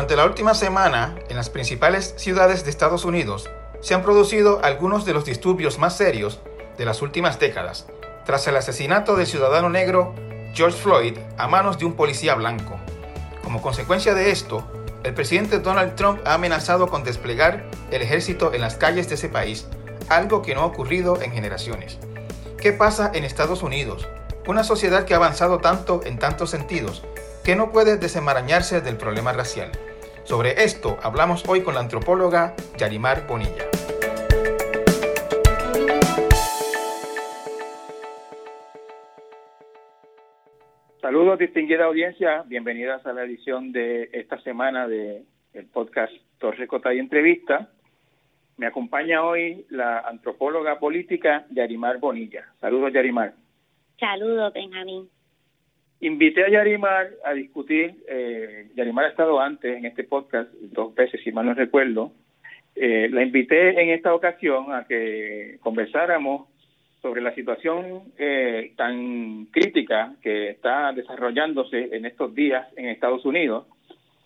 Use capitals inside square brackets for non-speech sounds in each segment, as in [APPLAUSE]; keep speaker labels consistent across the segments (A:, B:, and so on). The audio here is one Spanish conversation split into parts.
A: Durante la última semana, en las principales ciudades de Estados Unidos, se han producido algunos de los disturbios más serios de las últimas décadas, tras el asesinato del ciudadano negro George Floyd a manos de un policía blanco. Como consecuencia de esto, el presidente Donald Trump ha amenazado con desplegar el ejército en las calles de ese país, algo que no ha ocurrido en generaciones. ¿Qué pasa en Estados Unidos? Una sociedad que ha avanzado tanto en tantos sentidos que no puede desenmarañarse del problema racial. Sobre esto hablamos hoy con la antropóloga Yarimar Bonilla.
B: Saludos, distinguida audiencia. Bienvenidas a la edición de esta semana de el podcast Torre Cota y Entrevista. Me acompaña hoy la antropóloga política Yarimar Bonilla. Saludos, Yarimar.
C: Saludos, Benjamín.
B: Invité a Yarimar a discutir, eh, Yarimar ha estado antes en este podcast, dos veces si mal no recuerdo, eh, la invité en esta ocasión a que conversáramos sobre la situación eh, tan crítica que está desarrollándose en estos días en Estados Unidos.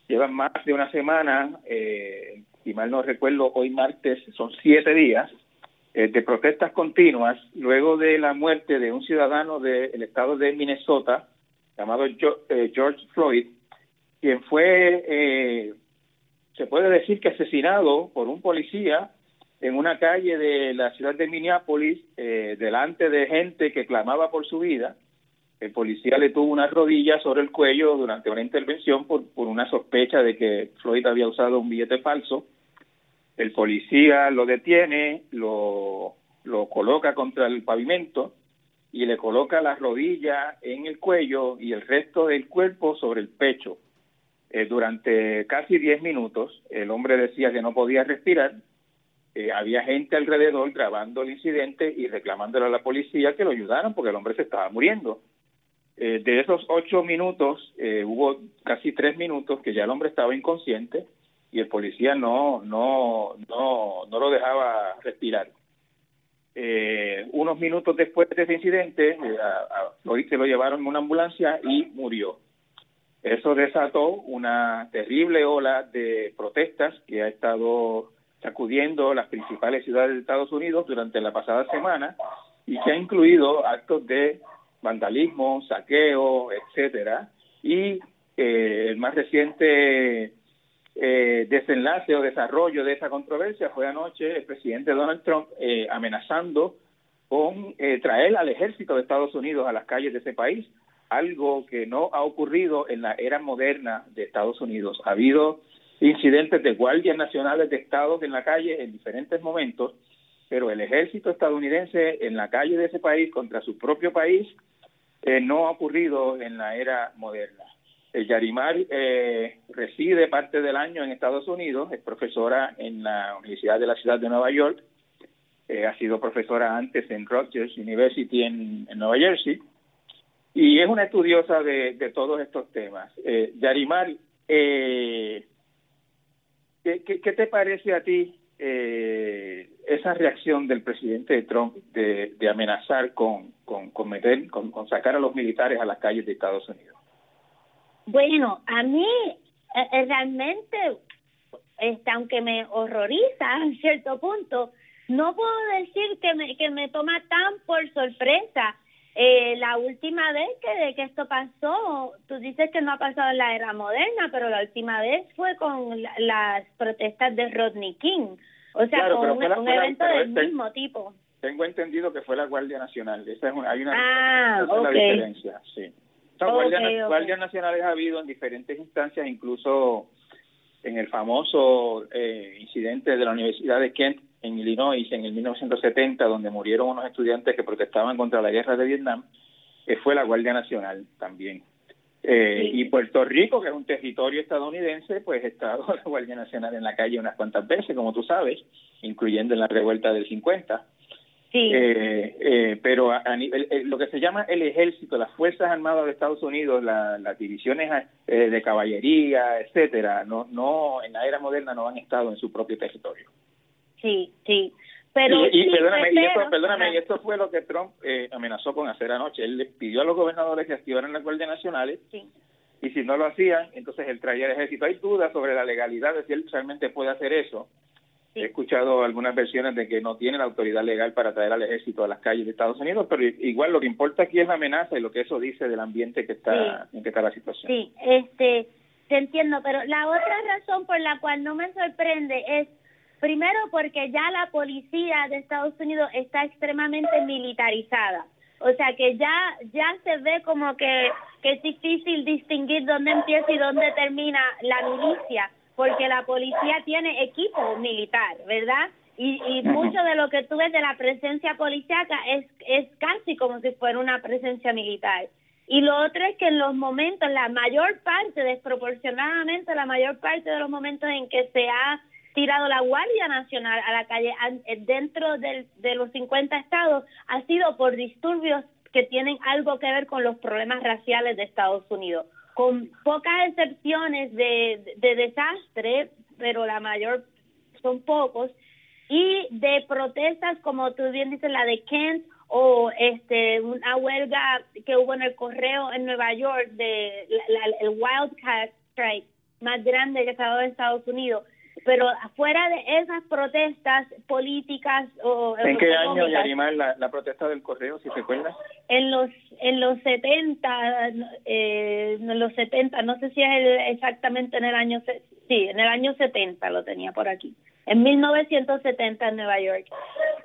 B: Llevan más de una semana, eh, si mal no recuerdo, hoy martes son siete días eh, de protestas continuas luego de la muerte de un ciudadano del estado de Minnesota, llamado eh, George Floyd, quien fue, eh, se puede decir que asesinado por un policía en una calle de la ciudad de Minneapolis, eh, delante de gente que clamaba por su vida. El policía le tuvo una rodilla sobre el cuello durante una intervención por, por una sospecha de que Floyd había usado un billete falso. El policía lo detiene, lo, lo coloca contra el pavimento y le coloca la rodilla en el cuello y el resto del cuerpo sobre el pecho. Eh, durante casi 10 minutos el hombre decía que no podía respirar. Eh, había gente alrededor grabando el incidente y reclamándole a la policía que lo ayudaran porque el hombre se estaba muriendo. Eh, de esos ocho minutos hubo casi tres minutos que ya el hombre estaba inconsciente y el policía no no no no lo dejaba respirar. Eh, unos minutos después de ese incidente, eh, a, se lo llevaron en una ambulancia y murió. Eso desató una terrible ola de protestas que ha estado sacudiendo las principales ciudades de Estados Unidos durante la pasada semana y que ha incluido actos de vandalismo, saqueo, etcétera. Y eh, el más reciente eh, desenlace o desarrollo de esa controversia fue anoche el presidente Donald Trump eh, amenazando con eh, traer al ejército de Estados Unidos a las calles de ese país, algo que no ha ocurrido en la era moderna de Estados Unidos. Ha habido incidentes de guardias nacionales de estados en la calle en diferentes momentos, pero el ejército estadounidense en la calle de ese país contra su propio país eh, no ha ocurrido en la era moderna. El Yarimar eh, reside parte del año en Estados Unidos, es profesora en la Universidad de la Ciudad de Nueva York, eh, ha sido profesora antes en Rutgers University en, Nueva Jersey, y es una estudiosa de, todos estos temas. Eh, Yarimar, eh, ¿qué, qué, te parece a ti eh, esa reacción del presidente Trump de, de amenazar con, meter, con, con sacar a los militares a las calles de Estados Unidos?
C: Bueno, a mí realmente, este, aunque me horroriza [LAUGHS] a cierto punto, no puedo decir que me, que me toma tan por sorpresa. Eh, la última vez que, de que esto pasó, tú dices que no ha pasado en la era moderna, pero la última vez fue con la, las protestas de Rodney King. O sea,
B: claro,
C: con un,
B: la,
C: un evento del
B: este,
C: mismo tipo.
B: Tengo entendido que fue la Guardia Nacional. Esa es una, hay una,
C: ah, okay.
B: la diferencia, sí. O sea,
C: Okay,
B: guardias,
C: okay.
B: guardias nacionales ha habido en diferentes instancias, incluso en el famoso eh, incidente de la Universidad de Kent en Illinois en el 1970, donde murieron unos estudiantes que protestaban contra la guerra de Vietnam, eh, fue la Guardia Nacional también. Eh,
C: Sí.
B: Y Puerto Rico, que es un territorio estadounidense, pues ha estado [LAUGHS] la Guardia Nacional en la calle unas cuantas veces, como tú sabes, incluyendo en la revuelta del 50.
C: Sí.
B: Eh, eh, pero a, a nivel, eh, lo que se llama el ejército, las Fuerzas Armadas de Estados Unidos, la, las divisiones eh, de caballería, etcétera, no, no, en la era moderna no han estado en su propio territorio.
C: Sí, sí. Pero
B: y, y
C: sí,
B: perdóname, y esto, perdóname, y esto fue lo que Trump eh, amenazó con hacer anoche. Él le pidió a los gobernadores que activaran las guardias nacionales
C: Sí.
B: y si no lo hacían, entonces él traía el ejército. Hay dudas sobre la legalidad de si él realmente puede hacer eso. He escuchado algunas versiones de que no tiene la autoridad legal para traer al ejército a las calles de Estados Unidos, pero igual lo que importa aquí es la amenaza y lo que eso dice del ambiente que está en que está la situación.
C: Sí, este, te entiendo, pero la otra razón por la cual no me sorprende es primero porque ya la policía de Estados Unidos está extremadamente militarizada. O sea que ya ya se ve como que, que es difícil distinguir dónde empieza y dónde termina la milicia porque la policía tiene equipo militar, ¿verdad? Y, y mucho de lo que tú ves de la presencia policíaca es, es casi como si fuera una presencia militar. Y lo otro es que en los momentos, la mayor parte, desproporcionadamente la mayor parte de los momentos en que se ha tirado la Guardia Nacional a la calle dentro del, de los 50 estados ha sido por disturbios que tienen algo que ver con los problemas raciales de Estados Unidos con pocas excepciones de, de desastre, pero la mayor son pocos, y de protestas como tú bien dices, la de Kent o este una huelga que hubo en el correo en Nueva York de el Wildcat Strike más grande que ha dado en Estados Unidos pero afuera de esas protestas políticas o
B: ¿En qué año, Yarimar, la, la protesta del correo, si se acuerda?
C: En los en los 70, eh, en los 70, no sé si es exactamente en el año, sí, en el año 70 lo tenía por aquí, en 1970 en Nueva York.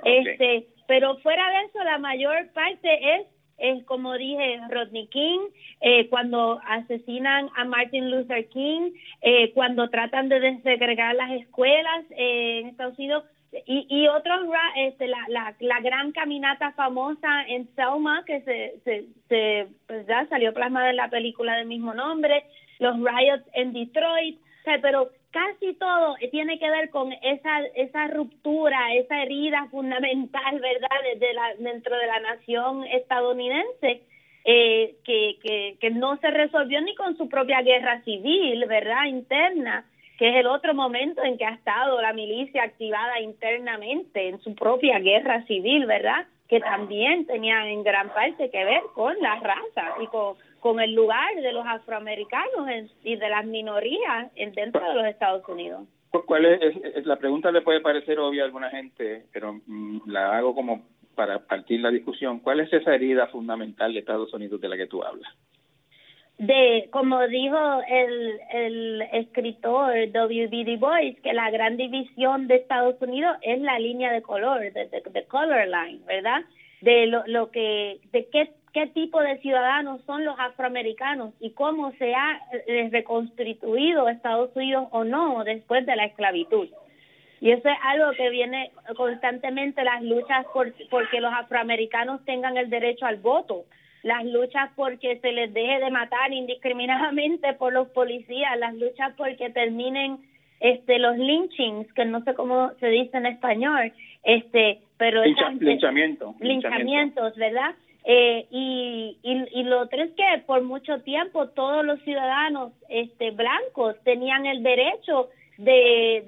C: Este, pero fuera de eso, la mayor parte es es como dije, Rodney King, eh, cuando asesinan a Martin Luther King, eh, cuando tratan de desegregar las escuelas eh, en Estados Unidos, y, y otros, este, la, la, la, gran caminata famosa en Selma, que se, se, pues ya salió plasmada en la película del mismo nombre, los riots en Detroit, pero casi todo tiene que ver con esa esa ruptura, esa herida fundamental, ¿verdad?, de la, dentro de la nación estadounidense, eh, que, que, que no se resolvió ni con su propia guerra civil, ¿verdad?, interna, que es el otro momento en que ha estado la milicia activada internamente en su propia guerra civil, ¿verdad?, que también tenía en gran parte que ver con la raza y con con el lugar de los afroamericanos y de las minorías dentro de los Estados Unidos.
B: ¿Cuál es, la pregunta le puede parecer obvia a alguna gente, pero mm, la hago como para partir la discusión. ¿Cuál es esa herida fundamental de Estados Unidos de la que tú hablas?
C: De, como dijo el, el escritor W.B. Du Bois, que la gran división de Estados Unidos es la línea de color, de, de, color line, ¿verdad? De lo, lo que, de qué qué tipo de ciudadanos son los afroamericanos y cómo se ha eh, reconstituido Estados Unidos o no después de la esclavitud. Y eso es algo que viene constantemente las luchas por porque los afroamericanos tengan el derecho al voto, las luchas porque se les deje de matar indiscriminadamente por los policías, las luchas porque terminen este los lynchings, que no sé cómo se dice en español, este, pero
B: linchamiento,
C: linchamientos, ¿verdad? Eh, y, y, lo otro es que por mucho tiempo todos los ciudadanos este, blancos tenían el derecho de,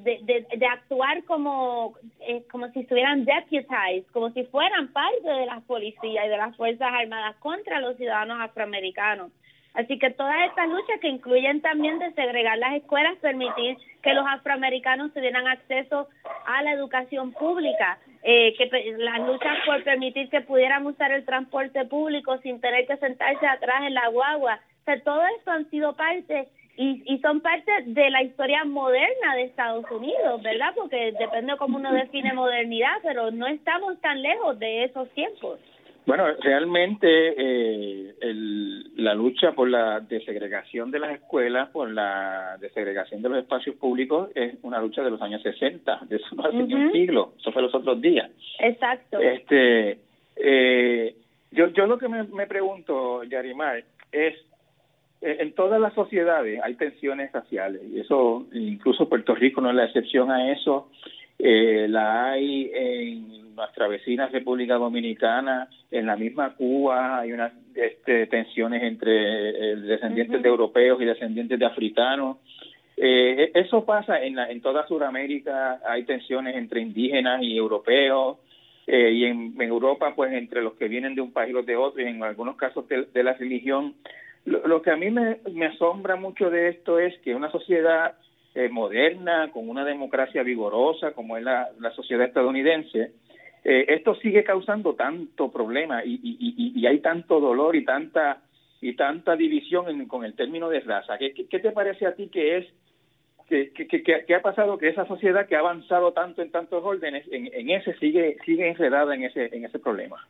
C: actuar como, eh, como si estuvieran deputized, como si fueran parte de las policías y de las Fuerzas Armadas contra los ciudadanos afroamericanos. Así que todas estas luchas que incluyen también desegregar las escuelas, permitir que los afroamericanos tuvieran acceso a la educación pública, eh, que las luchas por permitir que pudieran usar el transporte público sin tener que sentarse atrás en la guagua. O sea, todo esto han sido parte y, y son parte de la historia moderna de Estados Unidos, ¿verdad? Porque depende de cómo uno define modernidad, pero no estamos tan lejos de esos tiempos.
B: Bueno, realmente eh, el, la lucha por la desegregación de las escuelas, por la desegregación de los espacios públicos, es una lucha de los años 60, de eso no hace un siglo, eso fue los otros días.
C: Exacto.
B: Este, eh, yo, yo lo que me, me pregunto, Yarimar, es eh, en todas las sociedades hay tensiones raciales y eso incluso Puerto Rico no es la excepción a eso eh, la hay en nuestra vecina República Dominicana en la misma Cuba hay unas este, tensiones entre eh, descendientes de europeos y descendientes de africanos. Eh, eso pasa en, la, en toda Sudamérica hay tensiones entre indígenas y europeos eh, y en, Europa pues entre los que vienen de un país y los de otro y en algunos casos de la religión. Lo, que a mí me, asombra mucho de esto es que una sociedad eh, moderna, con una democracia vigorosa como es la, sociedad estadounidense, eh, esto sigue causando tanto problema y, y, y, hay tanto dolor y tanta y tanta división con el término de raza. ¿Qué, ¿Qué, te parece a ti que es que, ha pasado que esa sociedad que ha avanzado tanto en tantos órdenes, en, en ese sigue sigue enredada en ese en ese problema?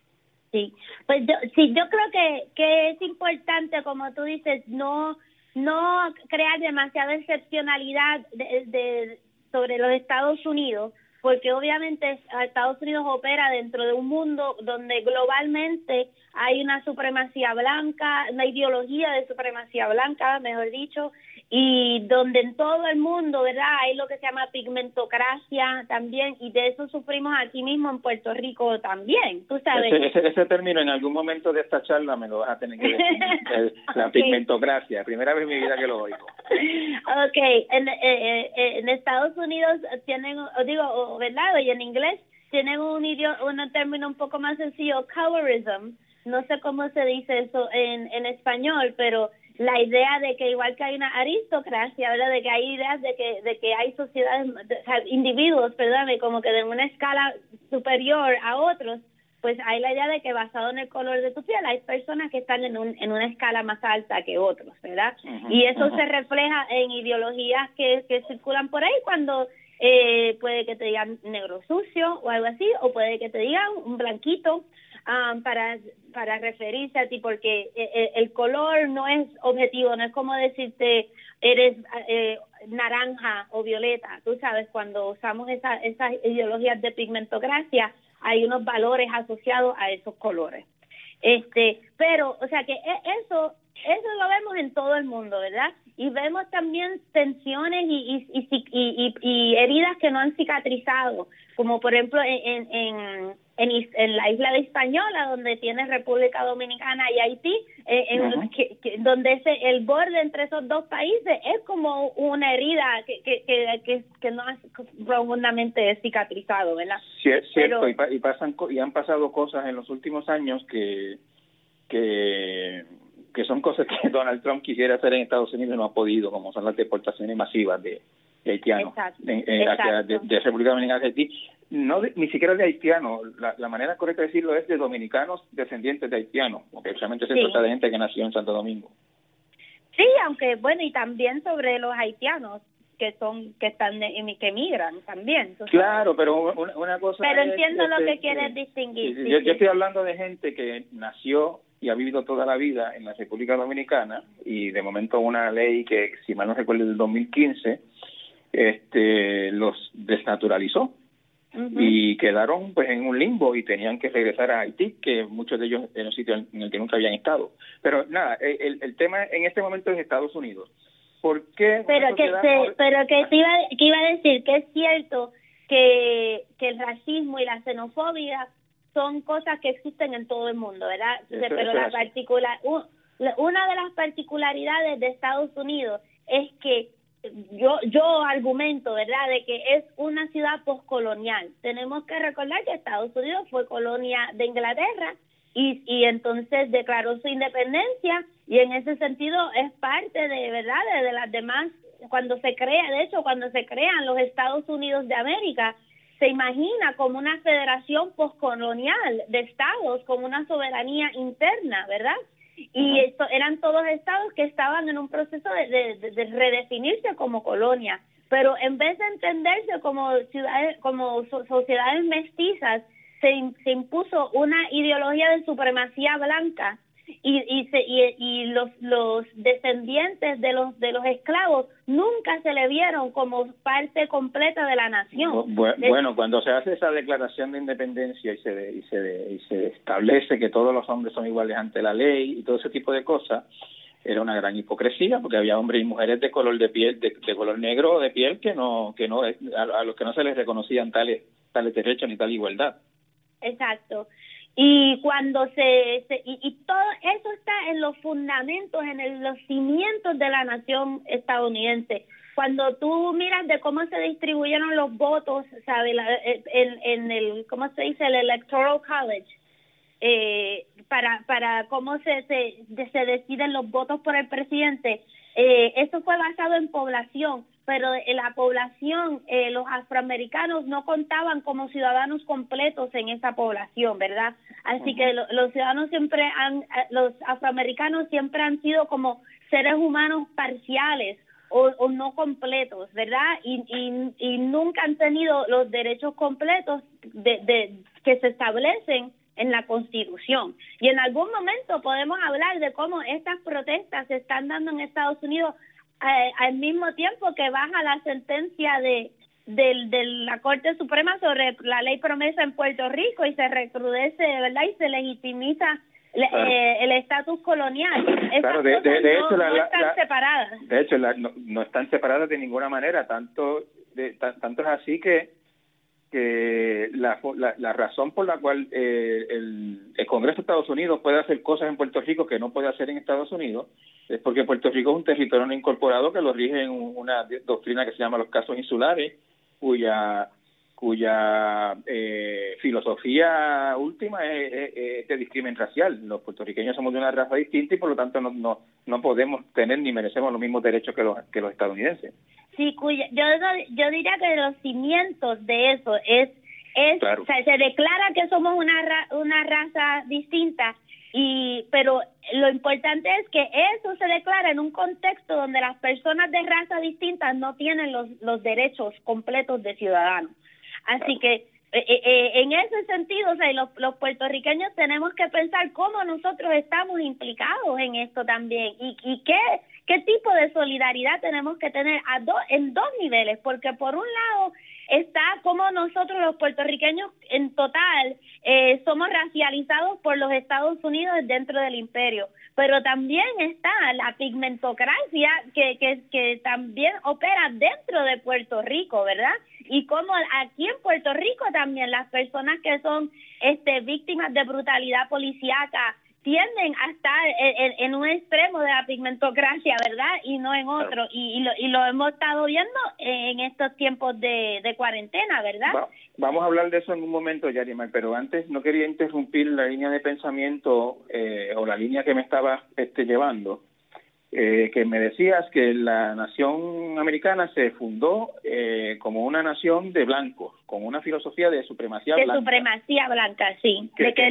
C: Sí, pues yo, sí, yo creo que, que es importante, como tú dices, no no crear demasiada excepcionalidad de, sobre los Estados Unidos, porque obviamente Estados Unidos opera dentro de un mundo donde globalmente hay una supremacía blanca, una ideología de supremacía blanca, mejor dicho, y donde en todo el mundo, ¿verdad? Hay lo que se llama pigmentocracia también, y de eso sufrimos aquí mismo en Puerto Rico también, tú sabes.
B: Ese, ese, término en algún momento de esta charla me lo vas a tener que decir, [LAUGHS] la pigmentocracia, primera vez en mi vida que lo oigo.
C: Ok, en, eh, eh, en Estados Unidos tienen, digo, ¿verdad? Y en inglés tienen un, un término un poco más sencillo, colorism, no sé cómo se dice eso en, en español, pero la idea de que igual que hay una aristocracia, ¿verdad? De que hay ideas de que, de que hay sociedades, individuos, perdón, como que de una escala superior a otros, pues hay la idea de que basado en el color de tu piel hay personas que están en, un, en una escala más alta que otros, ¿verdad? y eso se refleja en ideologías que, que circulan por ahí cuando eh, puede que te digan negro sucio o algo así, o puede que te digan un blanquito, Um, para, para referirse a ti, porque eh, eh, el, color no es objetivo, no es como decirte eres eh, naranja o violeta. Tú sabes, cuando usamos esa, esas ideologías de pigmentocracia, hay unos valores asociados a esos colores. Este, pero, o sea que e, eso, eso lo vemos en todo el mundo, ¿verdad? Y vemos también tensiones y, y, y, y heridas que no han cicatrizado, como por ejemplo en, en en, la isla de Española, donde tienes República Dominicana y Haití, eh, en, donde ese, el borde entre esos dos países es como una herida que, que, que, no es profundamente cicatrizado, ¿verdad?
B: Sí, es cierto, y, pasan, y han pasado cosas en los últimos años que, que, que son cosas que [LAUGHS] Donald Trump quisiera hacer en Estados Unidos y no ha podido, como son las deportaciones masivas de, haitianos de, de, República Dominicana Haití no ni siquiera de haitianos, la, manera correcta de decirlo es de dominicanos descendientes de haitianos, porque realmente se trata de gente que nació en Santo Domingo.
C: Sí, aunque bueno, y también sobre los haitianos que son que están que emigran también.
B: Claro, pero una, cosa
C: Pero entiendo lo que quieres distinguir.
B: yo, estoy hablando de gente que nació y ha vivido toda la vida en la República Dominicana y de momento una ley que, si mal no recuerdo, del 2015, este, los desnaturalizó y quedaron pues en un limbo y tenían que regresar a Haití, que muchos de ellos en un sitio en el que nunca habían estado. Pero nada, el, el tema en este momento es Estados Unidos. ¿Por qué?
C: Pero que, pero que, iba, que iba a decir que es cierto que, que el racismo y la xenofobia son cosas que existen en todo el mundo, ¿verdad? pero la particular, una de las particularidades de Estados Unidos es que yo yo argumento, ¿verdad?, de que es una ciudad postcolonial. Tenemos que recordar que Estados Unidos fue colonia de Inglaterra y, y entonces declaró su independencia y en ese sentido es parte de, ¿verdad?, de, las demás, cuando se crea, de hecho, cuando se crean los Estados Unidos de América, se imagina como una federación postcolonial de estados, con una soberanía interna, ¿verdad? y esto, eran todos estados que estaban en un proceso de, de, redefinirse como colonia pero en vez de entenderse como ciudades como sociedades mestizas se, se impuso una ideología de supremacía blanca y, y, se, y, los, los descendientes de los de los esclavos nunca se le vieron como parte completa de la nación.
B: Bueno, cuando se hace esa declaración de independencia y se, y se, y se establece que todos los hombres son iguales ante la ley y todo ese tipo de cosas, era una gran hipocresía porque había hombres y mujeres de color de piel, de, color negro de piel que no, que no, a, los que no se les reconocían tales, tales derechos ni tal igualdad.
C: Exacto. Y cuando se, y, y, todo eso está en los fundamentos, en los cimientos de la nación estadounidense. Cuando tú miras de cómo se distribuyeron los votos, ¿sabes? En, en el, ¿cómo se dice? El Electoral College. eh, para, para cómo se, se, se deciden los votos por el presidente, eh, esto fue basado en población, pero la población, eh, los afroamericanos no contaban como ciudadanos completos en esa población, ¿verdad? Así que los ciudadanos siempre han, los afroamericanos siempre han sido como seres humanos parciales o, no completos, ¿verdad? Y, y, y, nunca han tenido los derechos completos de, de, que se establecen en la Constitución. Y en algún momento podemos hablar de cómo estas protestas se están dando en Estados Unidos eh, al mismo tiempo que baja la sentencia de, de, la Corte Suprema sobre la ley promesa en Puerto Rico y se recrudece, ¿verdad? Y se legitimiza eh, el estatus colonial.
B: claro, de, hecho, no, están separadas. De hecho, no, están separadas de ninguna manera. Tanto, de, tanto es así que que la, razón por la cual eh, el, Congreso de Estados Unidos puede hacer cosas en Puerto Rico que no puede hacer en Estados Unidos es porque Puerto Rico es un territorio no incorporado que lo rige en una doctrina que se llama los casos insulares, cuya cuya eh, filosofía última es, de discrimen racial. Los puertorriqueños somos de una raza distinta y por lo tanto no, no, no podemos tener ni merecemos los mismos derechos que los, que los estadounidenses.
C: Sí, cuya, yo, yo diría que los cimientos de eso es, es se declara que somos una, una raza distinta, y pero lo importante es que eso se declara en un contexto donde las personas de raza distintas no tienen los, los derechos completos de ciudadanos. Así que eh, eh, eh, en ese sentido, o sea, los, los puertorriqueños tenemos que pensar cómo nosotros estamos implicados en esto también y, y qué, qué tipo de solidaridad tenemos que tener a do, en dos niveles, porque por un lado está como nosotros los puertorriqueños en total eh, somos racializados por los Estados Unidos dentro del imperio, pero también está la pigmentocracia que, que, también opera dentro de Puerto Rico, ¿verdad? Y como aquí en Puerto Rico también las personas que son este víctimas de brutalidad policíaca tienden a estar en, un extremo de la pigmentocracia, ¿verdad? Y no en otro. Y, lo, y lo hemos estado viendo en estos tiempos de, de cuarentena, ¿verdad?
B: vamos a hablar de eso en un momento, Yarimar, pero antes no quería interrumpir la línea de pensamiento eh, o la línea que me estaba este, llevando eh, que me decías que la nación americana se fundó eh, como una nación de blancos, con una filosofía de supremacía
C: blanca. De supremacía blanca, sí. de que,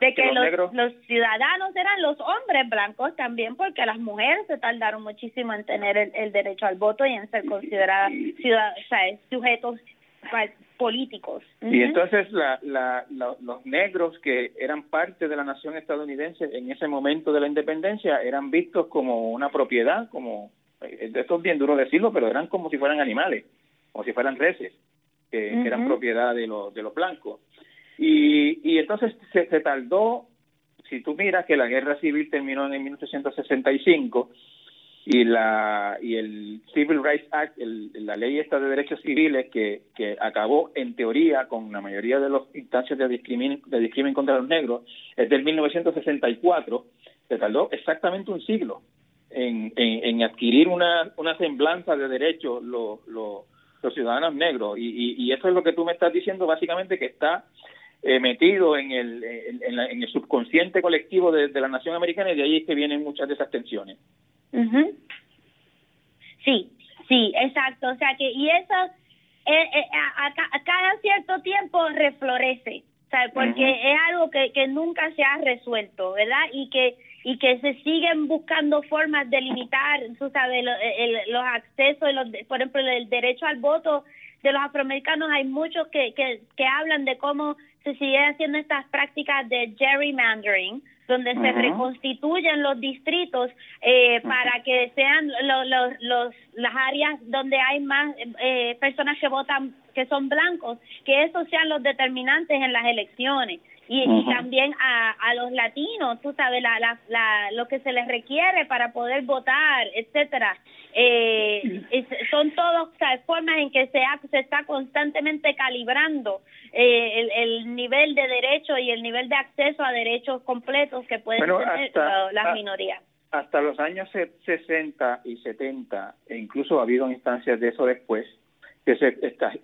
C: de que, los, los, ciudadanos eran los hombres blancos también, porque las mujeres se tardaron muchísimo en tener el, derecho al voto y en ser consideradas ciudadanos, o sea, sujetos políticos.
B: Y entonces la, la, los negros que eran parte de la nación estadounidense en ese momento de la independencia eran vistos como una propiedad, como, eh, esto es bien duro decirlo, pero eran como si fueran animales, como si fueran reses, que, eran propiedad de, los de los blancos. Y, y entonces se, se tardó, si tú miras que la guerra civil terminó en 1865, y la y el Civil Rights Act, la ley esta de derechos civiles que, acabó en teoría con la mayoría de las instancias de discrimen, de discrimen contra los negros, es del 1964, se tardó exactamente un siglo en, en, adquirir una, una semblanza de derechos los, los, ciudadanos negros. Y, y, eso es lo que tú me estás diciendo, básicamente, que está eh, metido en el, en, en, el subconsciente colectivo de, de la nación americana y de ahí es que vienen muchas de esas tensiones.
C: Sí, sí, exacto. O sea que, y eso eh, eh, a, cada cierto tiempo reflorece, ¿sabes? Porque es algo que, que nunca se ha resuelto, ¿verdad? Y que y que se siguen buscando formas de limitar, tú sabes, los accesos, los, por ejemplo, el derecho al voto de los afroamericanos, hay muchos que, que, que hablan de cómo se sigue haciendo estas prácticas de gerrymandering, donde se reconstituyen los distritos eh, para que sean los, las áreas donde hay más eh, personas que votan que son blancos, que esos sean los determinantes en las elecciones. Y, también a, a los latinos, tú sabes, la, la, la, lo que se les requiere para poder votar, etcétera. Eh, son todas formas en que se, se está constantemente calibrando eh, el, el, nivel de derecho y el nivel de acceso a derechos completos que pueden tener las minorías.
B: Hasta los años 60 y 70, e incluso ha habido instancias de eso después, que se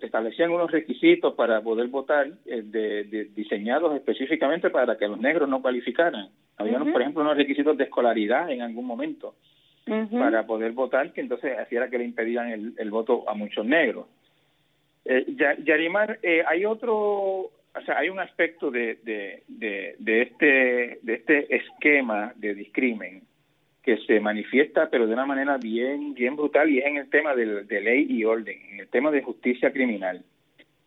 B: establecían unos requisitos para poder votar eh, de, diseñados específicamente para que los negros no cualificaran. Había, por ejemplo, unos requisitos de escolaridad en algún momento para poder votar, que entonces hacía que le impedían el, voto a muchos negros. Eh, Yarimar, eh, hay otro, o sea, hay un aspecto de, de, de, este, de este esquema de discrimen que se manifiesta, pero de una manera bien, bien brutal, y es en el tema de, ley y orden, en el tema de justicia criminal.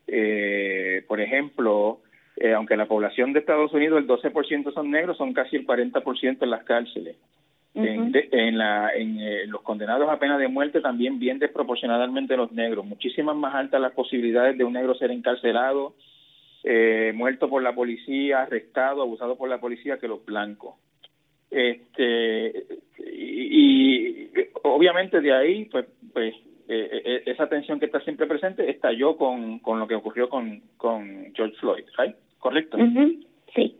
B: Eh, por ejemplo, eh, aunque la población de Estados Unidos el 12% son negros, son casi el 40% en las cárceles. en, la, en eh, los condenados a pena de muerte también bien desproporcionadamente los negros, muchísimas más altas las posibilidades de un negro ser encarcelado, muerto por la policía, arrestado, abusado por la policía que los blancos. Este, y, obviamente de ahí, pues, pues eh, eh, esa tensión que está siempre presente estalló con, con lo que ocurrió con, con George Floyd, ¿right? ¿Correcto?
C: Sí.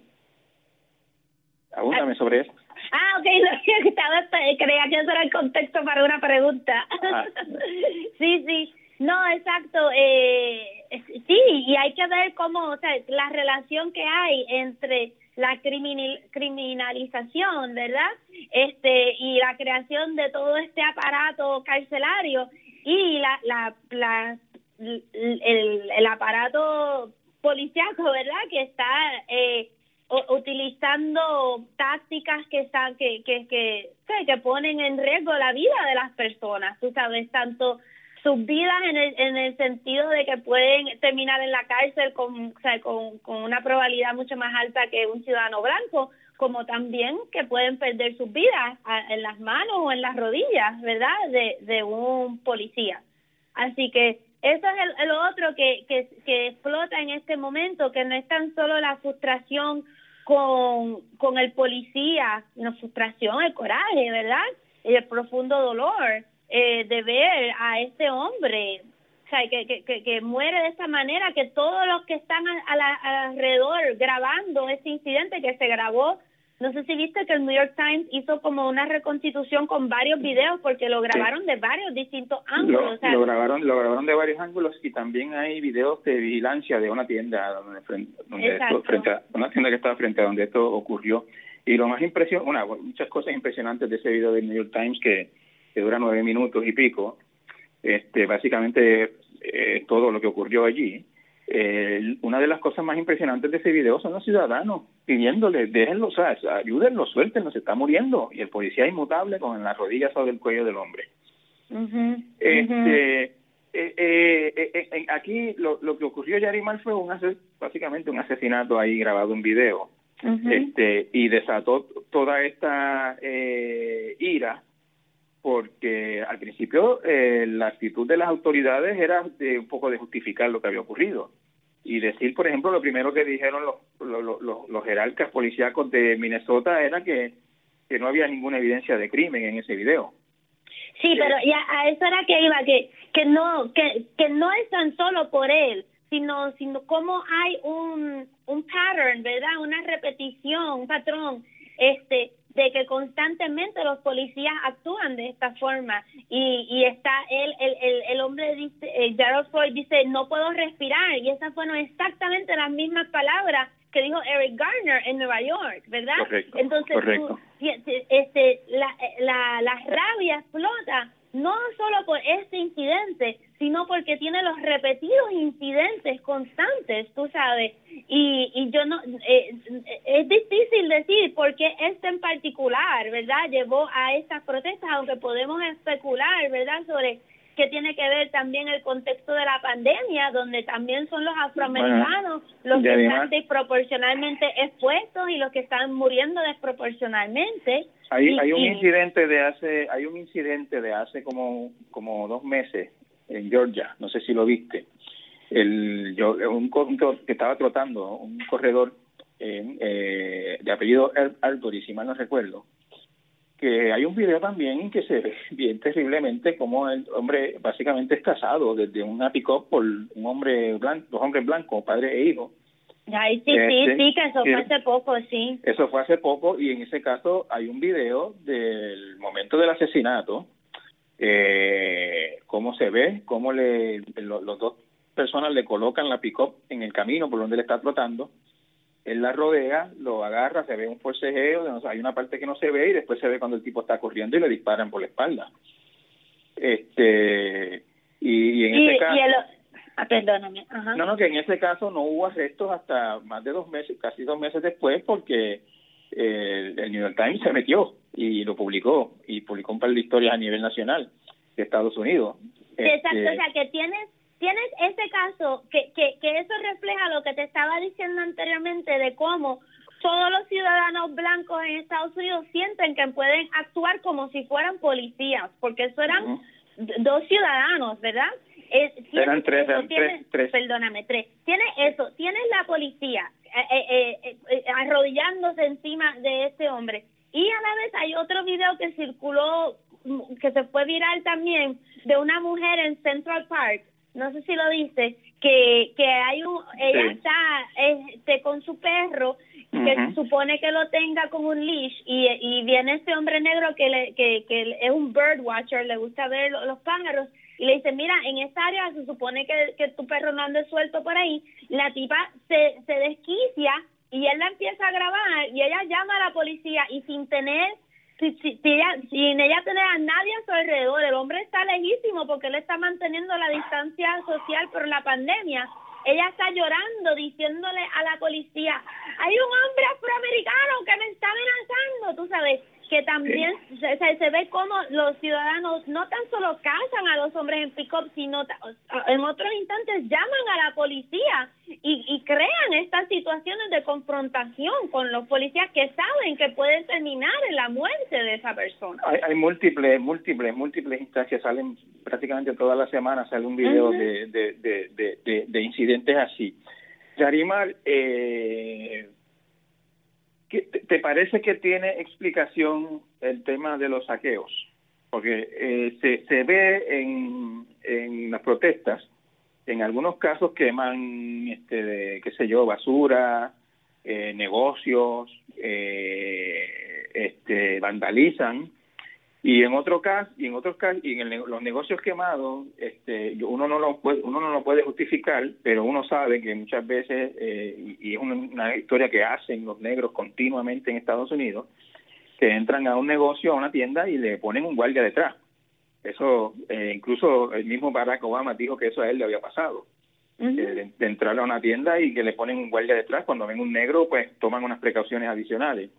B: Abúndame sobre eso.
C: Ah, ok, [LAUGHS] estaba, creía que eso era el contexto para una pregunta. Ah. [LAUGHS] sí, sí. No, exacto. Eh, sí, y hay que ver cómo, o sea, la relación que hay entre la criminalización, ¿verdad? Este y la creación de todo este aparato carcelario y la, la, el aparato policiaco, ¿verdad? Que está eh, utilizando tácticas que están que, que que que ponen en riesgo la vida de las personas, tú sabes, tanto sus vidas en el, en el sentido de que pueden terminar en la cárcel con, una probabilidad mucho más alta que un ciudadano blanco, como también que pueden perder sus vidas en las manos o en las rodillas, ¿verdad?, de, un policía. Así que eso es el, otro que, que, que explota en este momento, que no es tan solo la frustración con, con el policía, la frustración, el coraje, ¿verdad? Y el profundo dolor, eh, de ver a este hombre o sea, que, que, que, muere de esta manera, que todos los que están alrededor grabando este incidente que se grabó, no sé si viste que el New York Times hizo como una reconstitución con varios videos porque lo grabaron de varios distintos ángulos.
B: Lo, grabaron, lo grabaron de varios ángulos y también hay videos de vigilancia de una tienda donde, donde frente a, una tienda que estaba frente a donde esto ocurrió. Y lo más impresionante, una, muchas cosas impresionantes de ese video del New York Times que que dura nueve minutos y pico, este, básicamente eh, todo lo que ocurrió allí. Eh, una de las cosas más impresionantes de ese video son los ciudadanos pidiéndole, déjenlo, o sea, ayúdenlo, suéltenlo, se está muriendo. Y el policía inmutable con las rodillas sobre el cuello del hombre. este, eh, aquí lo, lo que ocurrió Yarimar fue un básicamente un asesinato ahí grabado en video. este y desató toda esta ira porque al principio eh, la actitud de las autoridades era de un poco de justificar lo que había ocurrido y decir, por ejemplo, lo primero que dijeron los, los, los, los jerarcas policíacos de Minnesota era que, que no había ninguna evidencia de crimen en ese video.
C: Sí, pero ya a eso era que iba, que que no que que no es tan solo por él, sino sino cómo hay un un pattern, ¿verdad? Una repetición, un patrón este de que constantemente los policías actúan de esta forma. Y, y está él, el, el, el hombre dice, eh, Gerald dice, no puedo respirar y esas fueron exactamente las mismas palabras que dijo Eric Garner en Nueva York, ¿verdad? Entonces, este, la, la, la rabia explota no solo por este incidente, sino porque tiene los repetidos incidentes constantes, tú sabes, y, y yo no, eh, es difícil decir por qué este en particular, ¿verdad? Llevó a estas protestas, aunque podemos especular, ¿verdad? Sobre qué tiene que ver también el contexto de la pandemia, donde también son los afroamericanos los que están desproporcionalmente expuestos y los que están muriendo desproporcionalmente.
B: Hay, hay un incidente de hace, hay un incidente de hace como, como dos meses en Georgia, no sé si lo viste, el, yo, un, que estaba trotando, un corredor eh, de apellido Albury, si mal no recuerdo, que hay un video también que se ve [LAUGHS] bien terriblemente como el hombre básicamente es casado desde una pick por un hombre blanco, dos hombres blancos, padre e hijo.
C: Ay, sí, sí, este, sí, que eso fue hace poco, sí.
B: Eso fue hace poco y en ese caso hay un video del momento del asesinato eh, cómo se ve, cómo le, los dos personas le colocan la pick-up en el camino por donde le está trotando, él la rodea, lo agarra, se ve un forcejeo, hay una parte que no se ve y después se ve cuando el tipo está corriendo y le disparan por la espalda. Este y, en ese caso
C: ah, perdóname.
B: No, no, que en ese caso no hubo arrestos hasta más de dos meses, casi dos meses después, porque eh, el New York Times se metió y lo publicó y publicó un par de historias a nivel nacional de Estados Unidos.
C: Exacto, o este, sea que tienes tienes ese caso que, que, que eso refleja lo que te estaba diciendo anteriormente de cómo todos los ciudadanos blancos en Estados Unidos sienten que pueden actuar como si fueran policías, porque eso eran dos ciudadanos, ¿verdad?
B: Eran tres, tres,
C: Perdóname, tres. Tiene eso, tienes la policía eh, eh, eh, arrodillándose encima de este hombre. Y a la vez hay otro video que circuló, mm, que se fue viral también, de una mujer en Central Park no sé si lo dice, que, que hay un, ella está este, con su perro, que supone que lo tenga con un leash, y, y viene este hombre negro que, le, que, que es un bird watcher, le gusta ver los pájaros, y le dice, mira, en esta área se supone que, que tu perro no ande suelto por ahí, la tipa se, se desquicia y él la empieza a grabar y ella llama a la policía y sin tener si, si, ella, sin ella tener a nadie a su alrededor, el hombre está lejísimo porque él está manteniendo la distancia social por la pandemia. Ella está llorando, diciéndole a la policía, hay un hombre afroamericano que me está amenazando, tú sabes que también se, se, ve como los ciudadanos no tan solo cazan a los hombres en pick-up, sino en otros instantes llaman a la policía y, y crean estas situaciones de confrontación con los policías que saben que pueden terminar en la muerte de esa persona.
B: Hay, hay múltiples, múltiples, múltiples instancias, salen prácticamente todas las semanas, sale un video de, de, de, de, de, incidentes así. Yarimar, eh, ¿Te parece que tiene explicación el tema de los saqueos? Porque eh, se, se ve en, en las protestas, en algunos casos queman, este, de, qué sé yo, basura, eh, negocios, eh, este, vandalizan y en otro caso y en otros casos y en los negocios quemados este uno no lo puede uno no lo puede justificar pero uno sabe que muchas veces eh, y, es una, historia que hacen los negros continuamente en Estados Unidos que entran a un negocio a una tienda y le ponen un guardia detrás. Eso eh, incluso el mismo Barack Obama dijo que eso a él le había pasado de, de entrar a una tienda y que le ponen un guardia detrás cuando ven un negro pues toman unas precauciones adicionales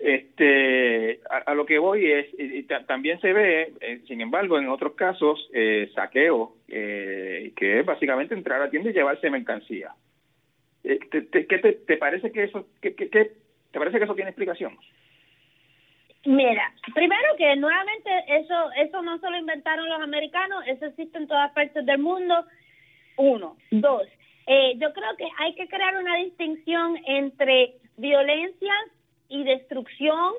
B: este, a, lo que voy es, y, también se ve, eh, sin embargo, en otros casos, eh, saqueo, eh, que es básicamente entrar a tienda y llevarse mercancía. Eh, te, te, ¿qué te, parece que eso, que, que, te parece que eso tiene explicación?
C: Mira, primero que nuevamente eso, eso no solo inventaron los americanos, eso existe en todas partes del mundo. Uno, dos. Eh, yo creo que hay que crear una distinción entre violencia y destrucción,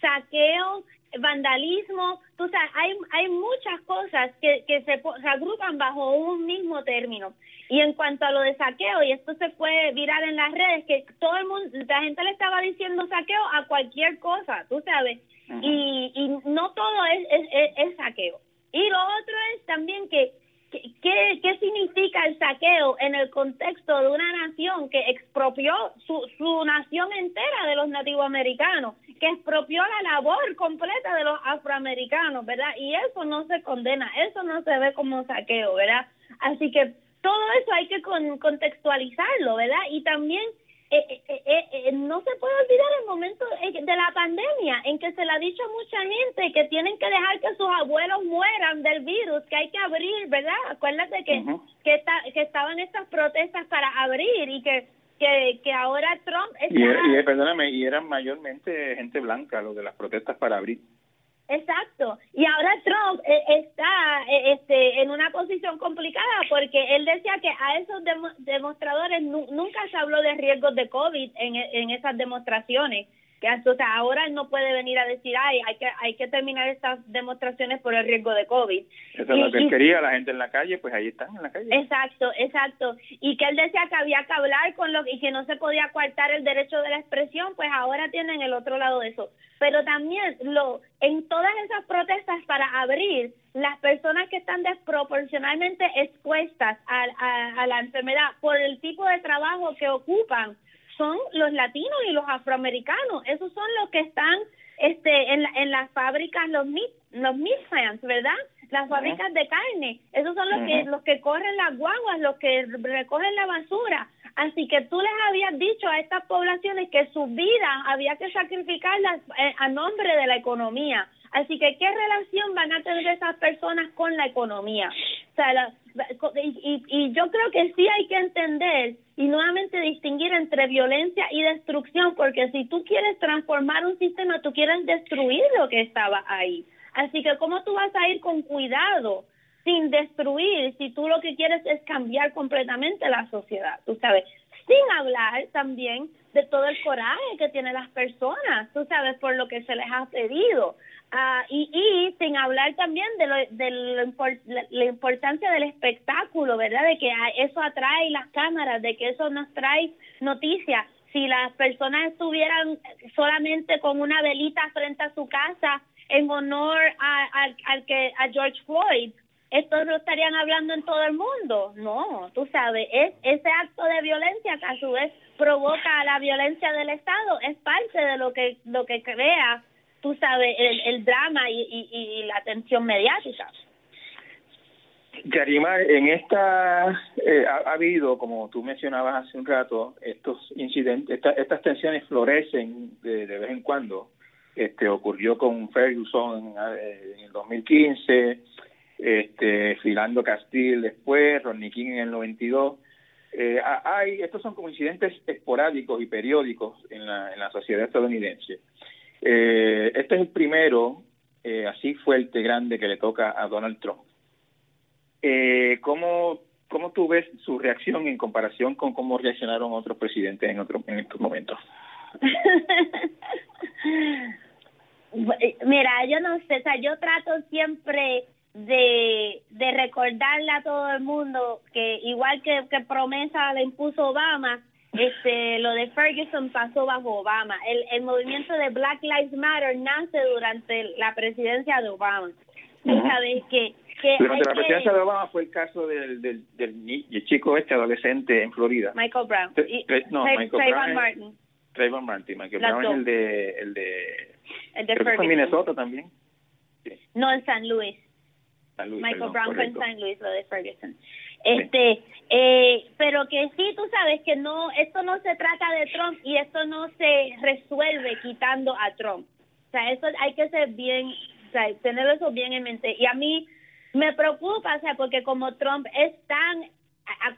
C: saqueo, vandalismo, tú sabes, hay, hay muchas cosas que, que se, se, agrupan bajo un mismo término. Y en cuanto a lo de saqueo, y esto se fue virar en las redes, que todo el mundo, la gente le estaba diciendo saqueo a cualquier cosa, tú sabes, y, y no todo es, es, es saqueo. Y lo otro es también que ¿Qué, ¿Qué significa el saqueo en el contexto de una nación que expropió su, su nación entera de los nativos americanos, que expropió la labor completa de los afroamericanos, ¿verdad? Y eso no se condena, eso no se ve como saqueo, ¿verdad? Así que todo eso hay que contextualizarlo, ¿verdad? Y también eh, eh, eh, eh, no se puede olvidar el momento de la pandemia en que se le ha dicho a mucha gente que tienen que dejar que sus abuelos mueran del virus, que hay que abrir, ¿verdad? Acuérdate que que, está, que estaban estas protestas para abrir y que que, que ahora Trump
B: está... y, y, perdóname, y eran mayormente gente blanca los de las protestas para abrir.
C: Exacto. Y ahora Trump eh, está eh, este, en una posición complicada porque él decía que a esos demostradores nunca se habló de riesgos de COVID en, en esas demostraciones, o sea, ahora no puede venir a decir, ay, hay que, hay que terminar estas demostraciones por el riesgo de COVID.
B: Eso es lo que él quería, la gente en la calle, pues ahí están en la calle.
C: Exacto, exacto. Y que él decía que había que hablar con lo y que no se podía coartar el derecho de la expresión, pues ahora tienen el otro lado de eso. Pero también lo en todas esas protestas para abrir, las personas que están desproporcionalmente expuestas a, a la enfermedad por el tipo de trabajo que ocupan, son los latinos y los afroamericanos. Esos son los que están este, en, en las fábricas, los meat, los meat plants, ¿verdad? Las fábricas de carne. Esos son los que los que corren las guaguas, los que recogen la basura. Así que tú les habías dicho a estas poblaciones que su vida había que sacrificarlas eh, a nombre de la economía. Así que, ¿qué relación van a tener esas personas con la economía? O sea, y, y, yo creo que sí hay que entender y nuevamente distinguir entre violencia y destrucción, porque si tú quieres transformar un sistema, tú quieres destruir lo que estaba ahí. Así que, ¿cómo tú vas a ir con cuidado? Sin destruir, si tú lo que quieres es cambiar completamente la sociedad, tú sabes, sin hablar también de todo el coraje que tienen las personas, tú sabes, por lo que se les ha pedido. Ah, y, y sin hablar también de, lo, de la, importancia del espectáculo, ¿verdad? De que eso atrae las cámaras, de que eso nos trae noticias. Si las personas estuvieran solamente con una velita frente a su casa en honor a, al que a George Floyd, esto lo estarían hablando en todo el mundo. No, tú sabes, es ese acto de violencia que a su vez provoca la violencia del Estado, es parte de lo que lo que crea, tú sabes, el, drama y, y, la atención mediática.
B: Yarimar, en esta eh, ha, habido, como tú mencionabas hace un rato, estos incidentes, estas tensiones florecen de, de, vez en cuando. Este ocurrió con Ferguson eh, en el 2015, este, Filando Castil después, Ronnie en el 92. Eh, hay, estos son como esporádicos y periódicos en la, en la sociedad estadounidense. Eh, este es el primero eh, así fuerte, grande, que le toca a Donald Trump. Eh, ¿cómo, ¿Cómo tú ves su reacción en comparación con cómo reaccionaron otros presidentes en, otro, en estos momentos? [LAUGHS]
C: Mira, yo no sé, o sea, yo trato siempre de, de recordarle a todo el mundo que igual que, que promesa le impuso Obama, este lo de Ferguson pasó bajo Obama. El, el movimiento de Black Lives Matter nace durante la presidencia de Obama. sabes que, que
B: durante la presidencia de Obama fue el caso del, del, del, chico este adolescente en Florida.
C: Michael Brown.
B: no, Michael Brown Martin. Trayvon Martin. Michael Brown es el de el de, el de Ferguson. Minnesota también.
C: No en San Luis. Michael Brown fue en San Luis, lo de Ferguson. Este, eh, pero que sí, tú sabes que no, esto no se trata de Trump y esto no se resuelve quitando a Trump. O sea, eso hay que ser bien, o sea, tener eso bien en mente. Y a mí me preocupa, o sea, porque como Trump es tan,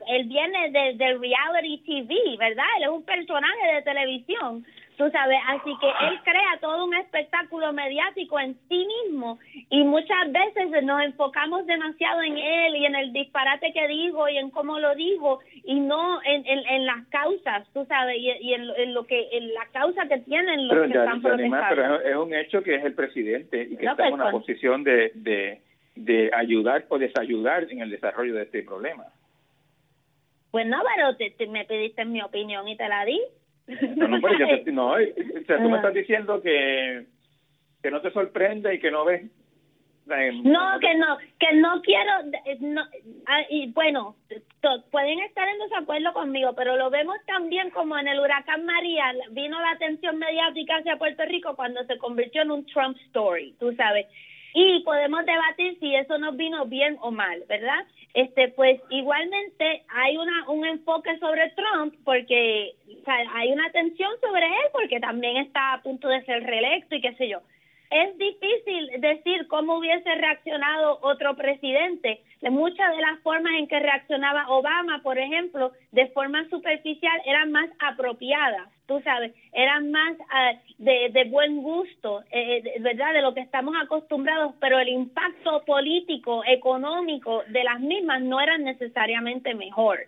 C: él viene de, de reality TV, ¿verdad? Él es un personaje de televisión tú sabes, así que él crea todo un espectáculo mediático en sí mismo y muchas veces nos enfocamos demasiado en él y en el disparate que dijo y en cómo lo dijo y no en, en, las causas, tú sabes, y, en, lo que en la causa que tienen los que están protestando.
B: Pero es un hecho que es el presidente y que está en una pues, posición de, de, de ayudar o desayudar en el desarrollo de este problema.
C: Pues no, pero te, me pediste mi opinión y te la di.
B: No, no, pero yo no, [LAUGHS] o sea, tú me estás diciendo que, que no te sorprende y que no ves
C: no, que no, que no quiero, no, ah, y bueno, pueden estar en desacuerdo conmigo, pero lo vemos también como en el huracán María, vino la atención mediática hacia Puerto Rico cuando se convirtió en un Trump story, tú sabes, y podemos debatir si eso nos vino bien o mal, ¿verdad? Este, pues igualmente hay una un enfoque sobre Trump porque hay una atención sobre él porque también está a punto de ser reelecto y qué sé yo. Es difícil decir cómo hubiese reaccionado otro presidente. Muchas de las formas en que reaccionaba Obama, por ejemplo, de forma superficial, eran más apropiadas, tú sabes, eran más ah, de, de, buen gusto, eh, ¿verdad? De lo que estamos acostumbrados, pero el impacto político, económico de las mismas no eran necesariamente mejor.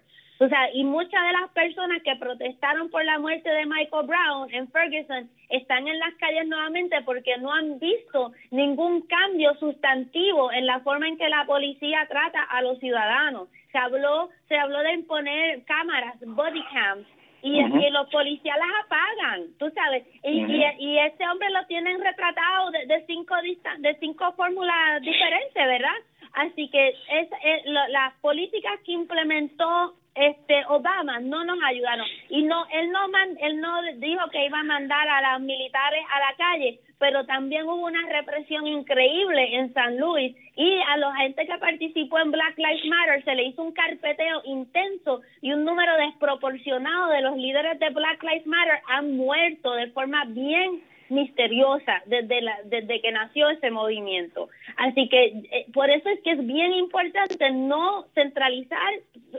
C: O sea, y muchas de las personas que protestaron por la muerte de Michael Brown en Ferguson están en las calles nuevamente porque no han visto ningún cambio sustantivo en la forma en que la policía trata a los ciudadanos. Se habló, se habló de imponer cámaras, body cams, y, los policías las apagan, tú sabes, y, y, este hombre lo tienen retratado de, de cinco de cinco fórmulas diferentes, ¿verdad? Así que es, las políticas que implementó este Obama no nos ayudaron. Y no él no man, él no dijo que iba a mandar a los militares a la calle pero también hubo una represión increíble en San Luis. Y a la gente que participó en Black Lives Matter se le hizo un carpeteo intenso y un número desproporcionado de los líderes de Black Lives Matter han muerto de forma bien misteriosa desde la, desde que nació ese movimiento. Así que eh, por eso es que es bien importante no centralizar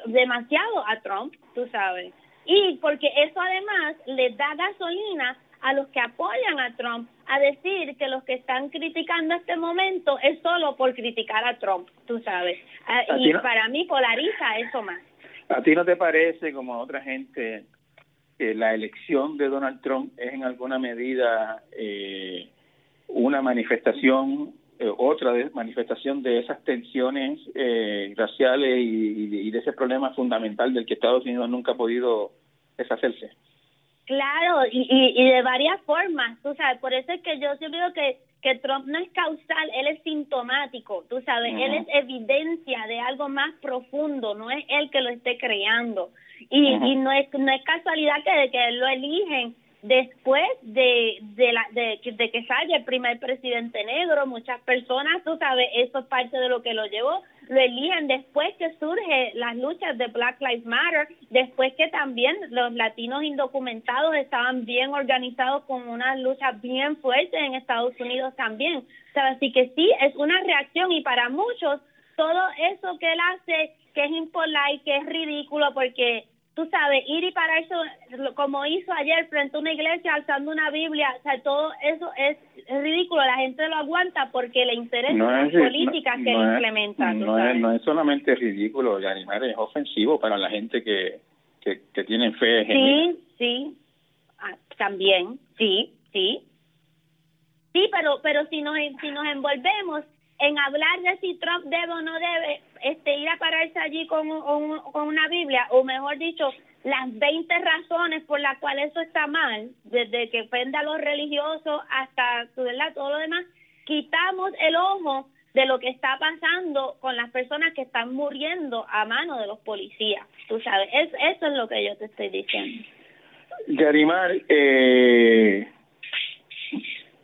C: demasiado a Trump, tú sabes. Y porque eso además le da gasolina a los que apoyan a Trump a decir que los que están criticando este momento es solo por criticar a Trump, tú sabes. Ah, y para mí polariza eso más.
B: ¿A ti no te parece, como a otra gente, que la elección de Donald Trump es en alguna medida eh, una manifestación, eh, otra manifestación de esas tensiones eh, raciales y, y de ese problema fundamental del que Estados Unidos nunca ha podido deshacerse?
C: Claro, y, y, de varias formas, tú sabes, por eso es que yo siempre digo que, que Trump no es causal, él es sintomático, tú sabes, él es evidencia de algo más profundo, no es él que lo esté creando. Y, y no, es, no es casualidad que, que lo eligen después de, de, la, de, de que salga el primer presidente negro, muchas personas, tú sabes, eso es parte de lo que lo llevó, lo eligen después que surge las luchas de Black Lives Matter, después que también los latinos indocumentados estaban bien organizados con unas luchas bien fuertes en Estados Unidos también. así que sí, es una reacción y para muchos todo eso que él hace, que es impolite, que es ridículo, porque tú sabes, ir y pararse como hizo ayer frente a una iglesia alzando una Biblia, o sea, todo eso es, ridículo, la gente lo aguanta porque le interesan las políticas que él implementa.
B: No es, no es solamente ridículo, animar es ofensivo para la gente que, que, que tiene fe.
C: Sí, sí, ah, también, sí, sí. Sí, pero pero si nos si nos envolvemos en hablar de si Trump debe o no debe este ir a pararse allí con, con una Biblia, o mejor dicho, las 20 razones por las cuales eso está mal, desde que ofende a los religiosos hasta ¿verdad? todo lo demás, quitamos el ojo de lo que está pasando con las personas que están muriendo a mano de los policías. Tú sabes, eso es lo que yo te estoy diciendo.
B: Yarimar, eh,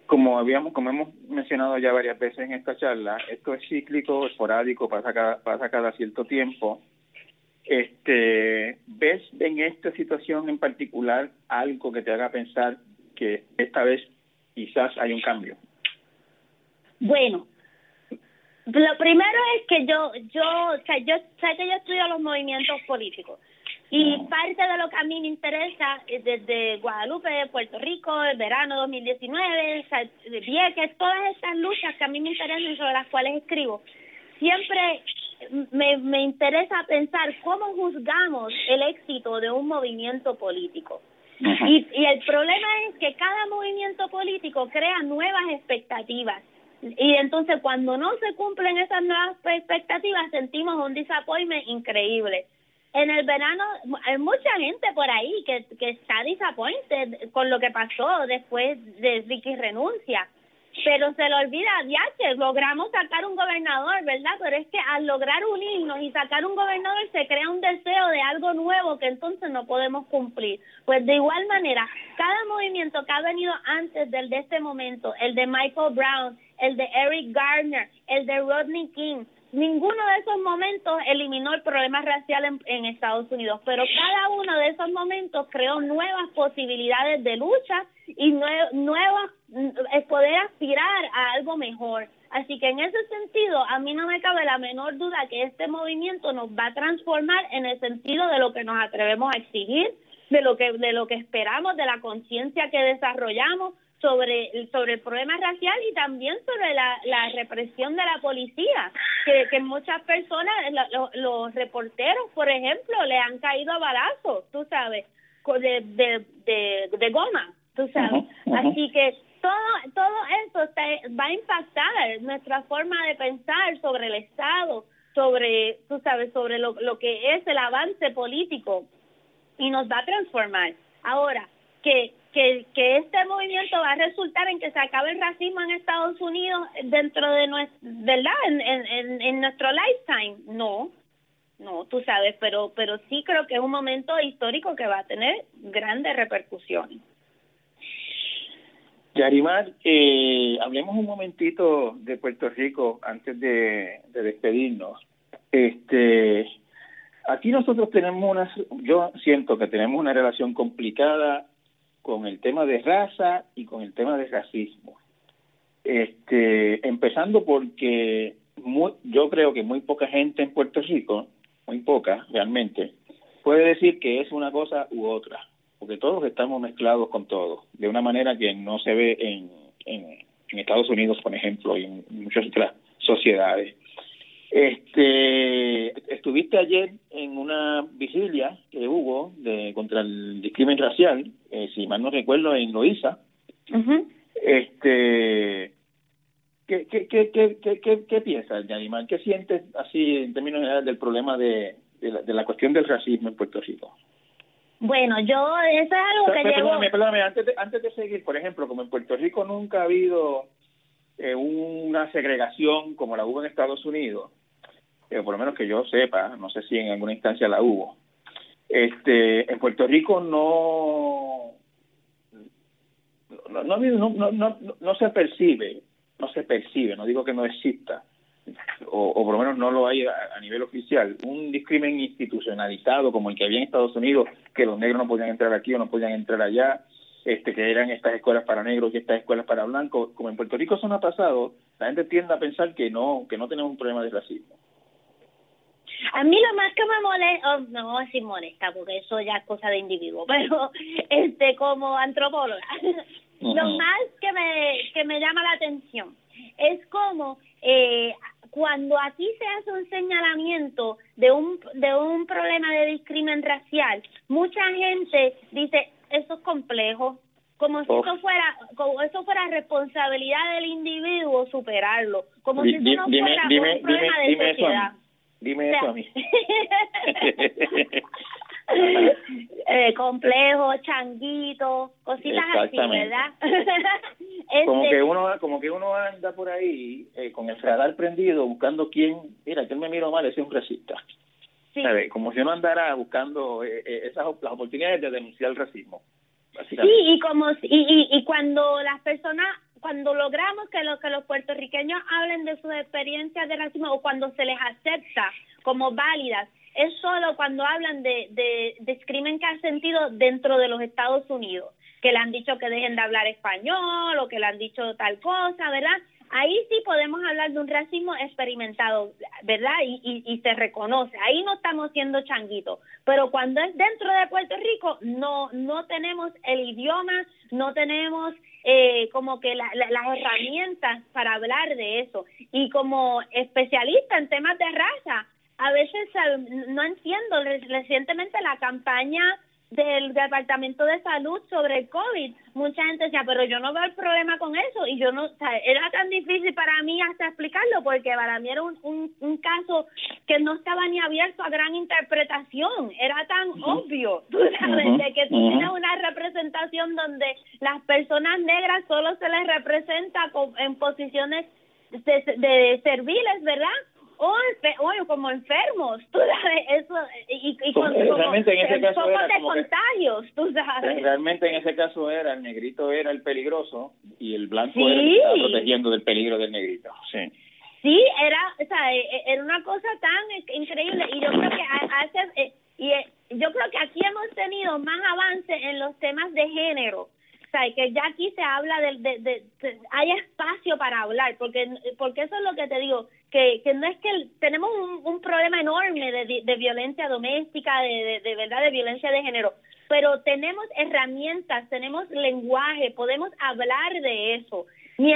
B: como habíamos como hemos mencionado ya varias veces en esta charla esto es cíclico esporádico pasa cada pasa cada cierto tiempo. Este ves en esta situación en particular algo que te haga pensar que esta vez quizás hay un cambio
C: bueno lo primero es que yo yo o sea yo que yo estudio los movimientos políticos y parte de lo que a mí me interesa desde Guadalupe, Puerto Rico, el verano 2019, Vieques, todas estas luchas que a mí me interesan y sobre las cuales escribo, siempre me, me interesa pensar cómo juzgamos el éxito de un movimiento político. Y, y el problema es que cada movimiento político crea nuevas expectativas. Y entonces cuando no se cumplen esas nuevas expectativas sentimos un disappointment increíble en el verano hay mucha gente por ahí que, está disappointed con lo que pasó después de Ricky renuncia. Pero se le olvida, que logramos sacar un gobernador, ¿verdad? Pero es que al lograr unirnos y sacar un gobernador se crea un deseo de algo nuevo que entonces no podemos cumplir. Pues de igual manera, cada movimiento que ha venido antes del de este momento, el de Michael Brown, el de Eric Garner, el de Rodney King, Ninguno de esos momentos eliminó el problema racial en, Estados Unidos, pero cada uno de esos momentos creó nuevas posibilidades de lucha y nuevas es poder aspirar a algo mejor. Así que en ese sentido, a mí no me cabe la menor duda que este movimiento nos va a transformar en el sentido de lo que nos atrevemos a exigir, de lo que de lo que esperamos, de la conciencia que desarrollamos, sobre, sobre el problema racial y también sobre la, la represión de la policía. que, que muchas personas, los reporteros, por ejemplo, le han caído a balazos, tú sabes, de, de, de, de goma, tú sabes. Así que todo, todo eso va a impactar nuestra forma de pensar sobre el Estado, sobre, tú sabes, sobre lo, lo que es el avance político y nos va a transformar. Ahora, que, que, que este movimiento va a resultar en que se acabe el racismo en Estados Unidos dentro de nuestro, ¿verdad? En, en, en nuestro lifetime, no, no, tú sabes, pero, pero sí creo que es un momento histórico que va a tener grandes repercusiones.
B: Yarimar, eh, hablemos un momentito de Puerto Rico antes de, despedirnos. Este, aquí nosotros tenemos una, yo siento que tenemos una relación complicada con el tema de raza y con el tema de racismo. Este, empezando porque yo creo que muy poca gente en Puerto Rico, muy poca realmente, puede decir que es una cosa u otra porque todos estamos mezclados con todos, de una manera que no se ve en, en, Estados Unidos, por ejemplo, y en muchas otras sociedades. Este, estuviste ayer en una vigilia que hubo de contra el discrimen racial, eh, si mal no recuerdo, en Loíza. Este, ¿qué, qué, qué, qué, qué, piensas, Yanimar? ¿Qué sientes así en términos generales del problema de, de, la, de la cuestión del racismo en Puerto Rico?
C: Bueno, yo, eso es algo que
B: perdóname, Perdóname, antes de, antes de seguir, por ejemplo, como en Puerto Rico nunca ha habido eh, una segregación como la hubo en Estados Unidos, eh, por lo menos que yo sepa, no sé si en alguna instancia la hubo. Este, en Puerto Rico no no, no, no, no, se percibe, no se percibe, no digo que no exista, o, por lo menos no lo hay a, nivel oficial, un discrimen institucionalizado como el que había en Estados Unidos, que los negros no podían entrar aquí o no podían entrar allá, este que eran estas escuelas para negros y estas escuelas para blancos, como en Puerto Rico eso no ha pasado, la gente tiende a pensar que no, que no tenemos un problema de racismo.
C: A mí lo más que me molesta, oh, no voy a decir molesta, porque eso ya es cosa de individuo, [LAUGHS] pero este como antropóloga, lo más que me, que me llama la atención es como eh, cuando aquí se hace un señalamiento de un, de un problema de discriminación racial, mucha gente dice, eso es complejo, como si eso fuera como eso fuera responsabilidad del individuo superarlo, como si eso no fuera un problema de sociedad.
B: Dime eso a mí. [LAUGHS] [LAUGHS]
C: eh, complejo, changuito, cositas así, ¿verdad? [LAUGHS]
B: como que uno como que uno anda por ahí eh, con el radar prendido buscando quién, mira, que él me miro mal, es un racista. Sí. Como si uno andara buscando eh, eh, esas las oportunidades de denunciar el racismo.
C: Sí, y como y, y, y cuando las personas cuando logramos que, lo, que los puertorriqueños hablen de sus experiencias de racismo o cuando se les acepta como válidas, es solo cuando hablan de, de, de crimen que han sentido dentro de los Estados Unidos, que le han dicho que dejen de hablar español o que le han dicho tal cosa, ¿verdad? Ahí sí podemos hablar de un racismo experimentado, ¿verdad? Y, y, y se reconoce. Ahí no estamos siendo changuitos. Pero cuando es dentro de Puerto Rico, no, no tenemos el idioma, no tenemos eh, como que las herramientas para hablar de eso. Y como especialista en temas de raza, a veces no entiendo recientemente la campaña del Departamento de Salud sobre el COVID. Mucha gente decía, pero yo no veo el problema con eso. Y yo no, o sea, era tan difícil para mí hasta explicarlo, porque para mí era un, un, caso que no estaba ni abierto a gran interpretación. Era tan obvio, [LAUGHS] tú sabes, de que tú tienes una representación donde las personas negras solo se les representa en posiciones de, de serviles, ¿verdad? O, o como enfermos, tú sabes, eso, y, y con,
B: realmente en ese caso era
C: de contagios, tú sabes.
B: Realmente en ese caso era, el negrito era el peligroso y el blanco era el que estaba protegiendo del peligro del negrito, sí.
C: Sí, era, o sea, e, e, era una cosa tan increíble y yo creo que hace, eh, y yo creo que aquí hemos tenido más avance en los temas de género, o sea, que ya aquí se habla de, de, de, de, hay espacio para hablar, porque porque eso es lo que te digo, que, que no es que tenemos un, un problema enorme de, de violencia doméstica, de, de, verdad, de violencia de género, pero tenemos herramientas, tenemos lenguaje, podemos hablar de eso. Ni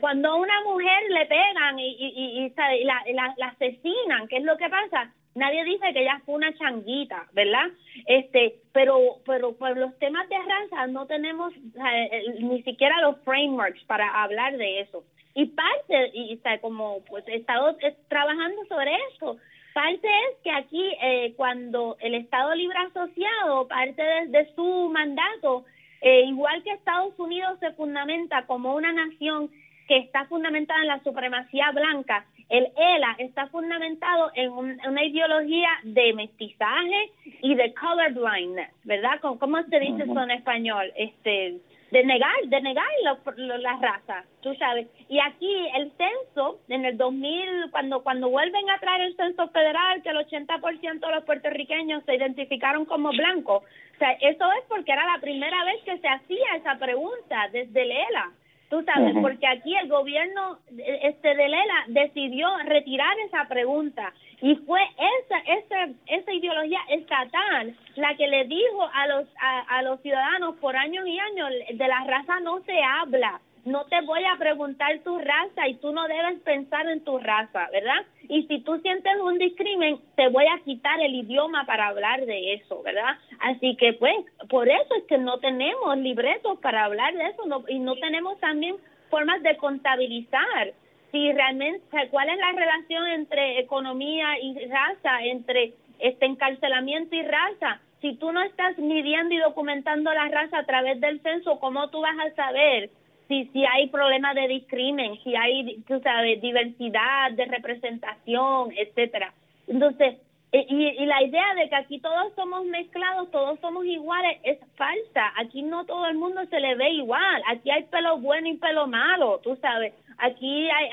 C: cuando a una mujer le pegan y, y, y, la, la, asesinan, ¿qué es lo que pasa? Nadie dice que ella fue una changuita, ¿verdad? Este, pero, pero por los temas de raza no tenemos ni siquiera los frameworks para hablar de eso. Y parte, y está como pues he estado trabajando sobre eso, parte es que aquí eh, cuando el Estado Libre Asociado, parte de, su mandato, eh, igual que Estados Unidos se fundamenta como una nación que está fundamentada en la supremacía blanca, el ELA está fundamentado en, una ideología de mestizaje y de colorblindness, ¿verdad? ¿Cómo se dice eso en español? Este, de negar, de negar la raza, tú sabes. Y aquí el censo, en el 2000, cuando, cuando vuelven a traer el censo federal, que el 80% de los puertorriqueños se identificaron como blancos, o sea, eso es porque era la primera vez que se hacía esa pregunta desde Lela. Tú sabes, porque aquí el gobierno este de Lela decidió retirar esa pregunta. Y fue esa esa esa ideología estatal la que le dijo a los a, los ciudadanos por años y años de la raza no se habla no te voy a preguntar tu raza y tú no debes pensar en tu raza, ¿verdad? Y si tú sientes un discrimen, te voy a quitar el idioma para hablar de eso, ¿verdad? Así que pues, por eso es que no tenemos libretos para hablar de eso no, y no tenemos también formas de contabilizar si realmente, cuál es la relación entre economía y raza, entre este encarcelamiento y raza. Si tú no estás midiendo y documentando la raza a través del censo, ¿cómo tú vas a saber si, si hay problemas de discrimen, si hay, tú sabes, diversidad de representación, etcétera? Entonces, e, y, y, la idea de que aquí todos somos mezclados, todos somos iguales, es falsa. Aquí no todo el mundo se le ve igual. Aquí hay pelo bueno y pelo malo, tú sabes. Aquí hay,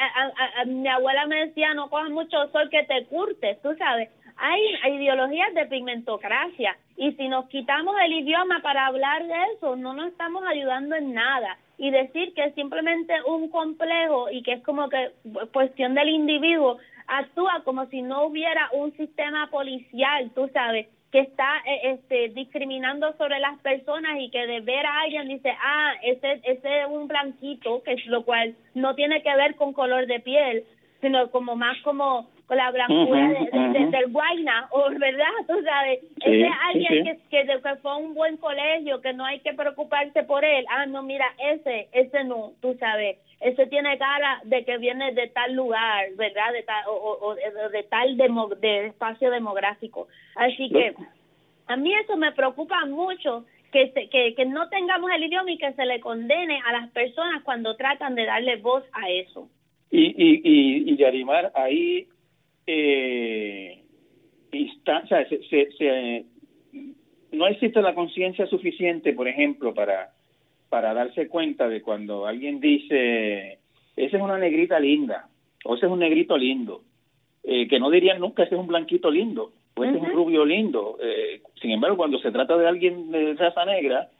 C: a, mi abuela me decía, no cojas mucho sol que te curtes, tú sabes. Hay, ideologías de pigmentocracia y si nos quitamos el idioma para hablar de eso, no nos estamos ayudando en nada. Y decir que es simplemente un complejo y que es como que cuestión del individuo, actúa como si no hubiera un sistema policial, tú sabes, que está eh, este, discriminando sobre las personas y que de ver a alguien dice, ah, ese, ese es un blanquito, que es lo cual no tiene que ver con color de piel, sino como más como con la blancura del guayna, [LAUGHS] o verdad, tú sabes, ese es alguien Que, que, que, fue a un buen colegio, que no hay que preocuparse por él, ah, no, mira, ese, ese no, tú sabes, ese tiene cara de que viene de tal lugar, ¿verdad? De tal, o, de tal de espacio demográfico. Así que a mí eso me preocupa mucho, que, que, que no tengamos el idioma y que se le condene a las personas cuando tratan de darle voz a eso.
B: Y, y, y, y Yarimar, ahí eh, sea, se, se, no existe la conciencia suficiente, por ejemplo, para para darse cuenta de cuando alguien dice, esa es una negrita linda, o ese es un negrito lindo, eh, que no dirían nunca ese es un blanquito lindo, o ese es un rubio lindo. Eh, sin embargo, cuando se trata de alguien de raza negra,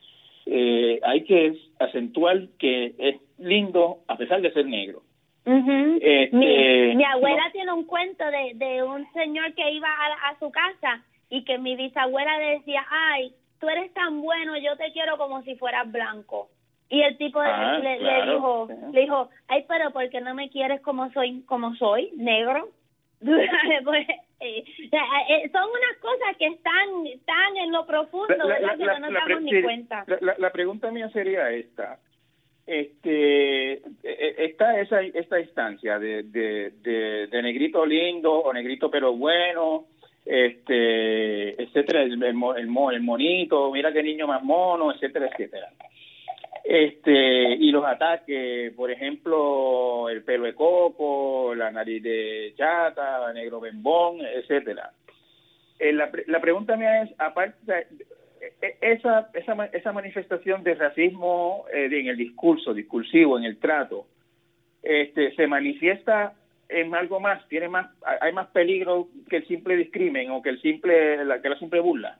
B: eh, hay que acentuar que es lindo a pesar de ser negro.
C: Este, mi, abuela tiene un cuento de, de un señor que iba a, a su casa y que mi bisabuela decía, ay, tú eres tan bueno, yo te quiero como si fueras blanco. Y el tipo ah, le, dijo, le dijo, ay, pero ¿por qué no me quieres como soy, como soy, negro? [LAUGHS] pues, eh, eh, son unas cosas que están, están en lo profundo, ¿verdad? que no nos damos ni cuenta.
B: La, pregunta mía sería esta. Este, eh, está esa esta instancia de, de, de, negrito lindo o negrito pero bueno, este, etcétera, el, el, el, monito, mira qué niño más mono, etcétera, etcétera. Este, y los ataques, por ejemplo, el pelo de coco, la nariz de chata, negro bembón, etcétera. Eh, la, la pregunta mía es, aparte, e, esa, esa, esa manifestación de racismo eh, en el discurso, discursivo, en el trato, este, se manifiesta en algo más, tiene más, hay más peligro que el simple discrimen o que el simple, la, que la simple burla.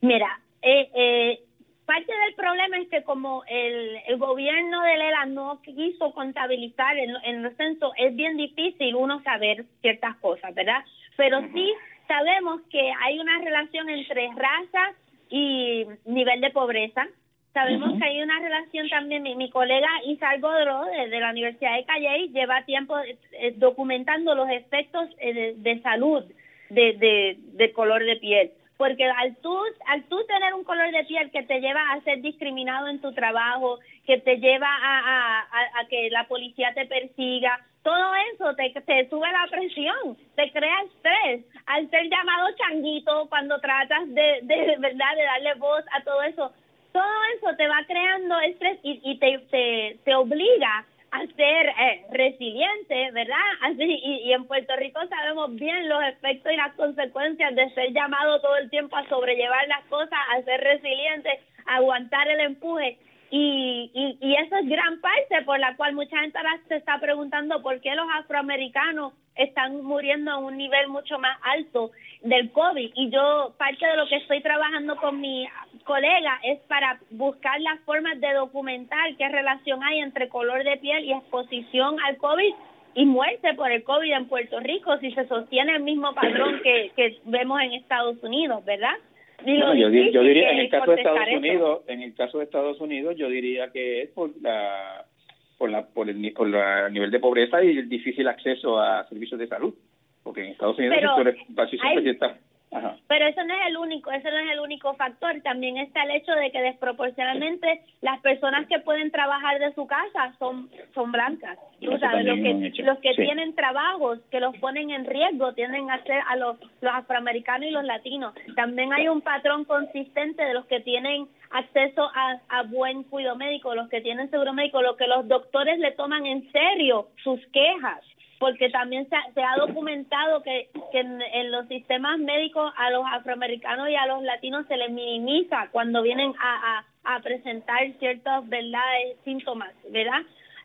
C: Mira, eh, eh, parte del problema es que como el, el gobierno de Lela no quiso contabilizar en, en el censo, es bien difícil uno saber ciertas cosas, ¿verdad? Pero sí sabemos que hay una relación entre raza y nivel de pobreza, Sabemos que hay una relación también, mi, colega Isal Godro de, la Universidad de Calle lleva tiempo eh, documentando los efectos eh, de, salud de, de, color de piel. Porque al tú, al tú tener un color de piel que te lleva a ser discriminado en tu trabajo, que te lleva a, a, que la policía te persiga, todo eso te, te sube la presión, te crea estrés. Al ser llamado changuito, cuando tratas de, de, verdad de darle voz a todo eso, todo eso te va creando estrés y, y te, te, te obliga a ser eh, resiliente, ¿verdad? Así, y, y, en Puerto Rico sabemos bien los efectos y las consecuencias de ser llamado todo el tiempo a sobrellevar las cosas, a ser resiliente, a aguantar el empuje. Y, y, y eso es gran parte por la cual mucha gente ahora se está preguntando por qué los afroamericanos están muriendo a un nivel mucho más alto del COVID. Y yo, parte de lo que estoy trabajando con mi colega es para buscar las formas de documentar qué relación hay entre color de piel y exposición al COVID y muerte por el COVID en Puerto Rico, si se sostiene el mismo patrón que, que vemos en Estados Unidos, ¿verdad?
B: yo, diría en el caso de Estados Unidos, en el caso de Estados Unidos, yo diría que es por la por la por el, por el nivel de pobreza y el difícil acceso a servicios de salud, porque en Estados Unidos
C: Pero, está pero eso no es el único, eso no es el único factor. También está el hecho de que desproporcionalmente las personas que pueden trabajar de su casa son son blancas. Tú sabes, los que los que tienen trabajos que los ponen en riesgo tienden a ser a los los afroamericanos y los latinos. También hay un patrón consistente de los que tienen acceso a, a buen cuidado médico, los que tienen seguro médico, los que los doctores le toman en serio sus quejas porque también se, ha documentado que, en, los sistemas médicos a los afroamericanos y a los latinos se les minimiza cuando vienen a, presentar ciertos verdades síntomas, ¿verdad?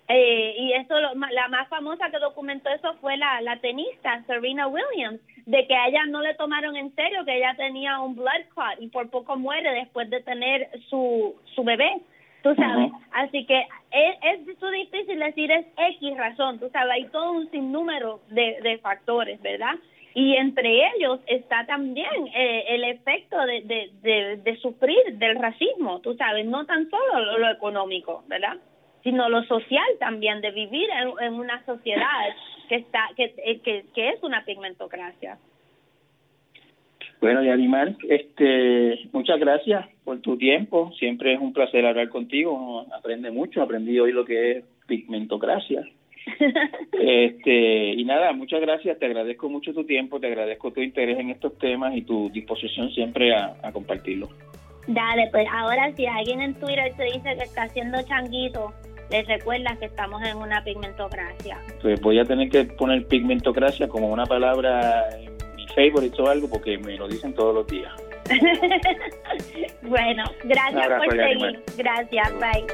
C: Eh, y eso, la más famosa que documentó eso fue la, la tenista Serena Williams, de que a ella no le tomaron en serio que ella tenía un blood clot y por poco muere después de tener su, su bebé tú sabes. Así que es, es difícil decir es X razón, tú sabes, hay todo un sinnúmero de, de factores, ¿verdad? Y entre ellos está también eh, el efecto de, de, de, sufrir del racismo, tú sabes, no tan solo lo, económico, ¿verdad? Sino lo social también, de vivir en, en una sociedad que, está, que, que, que es una pigmentocracia.
B: Bueno, Yarimar, este, muchas gracias por tu tiempo. Siempre es un placer hablar contigo. aprende mucho. Aprendí hoy lo que es pigmentocracia. [LAUGHS] este y nada, muchas gracias. Te agradezco mucho tu tiempo. Te agradezco tu interés en estos temas y tu disposición siempre a, a compartirlo.
C: Dale, pues ahora si alguien en Twitter te dice que está haciendo changuito, les recuerda que estamos en una pigmentocracia.
B: Pues voy a tener que poner pigmentocracia como una palabra favorites o algo porque me lo dicen todos los días. [LAUGHS]
C: bueno, gracias por seguir. Gracias, bye.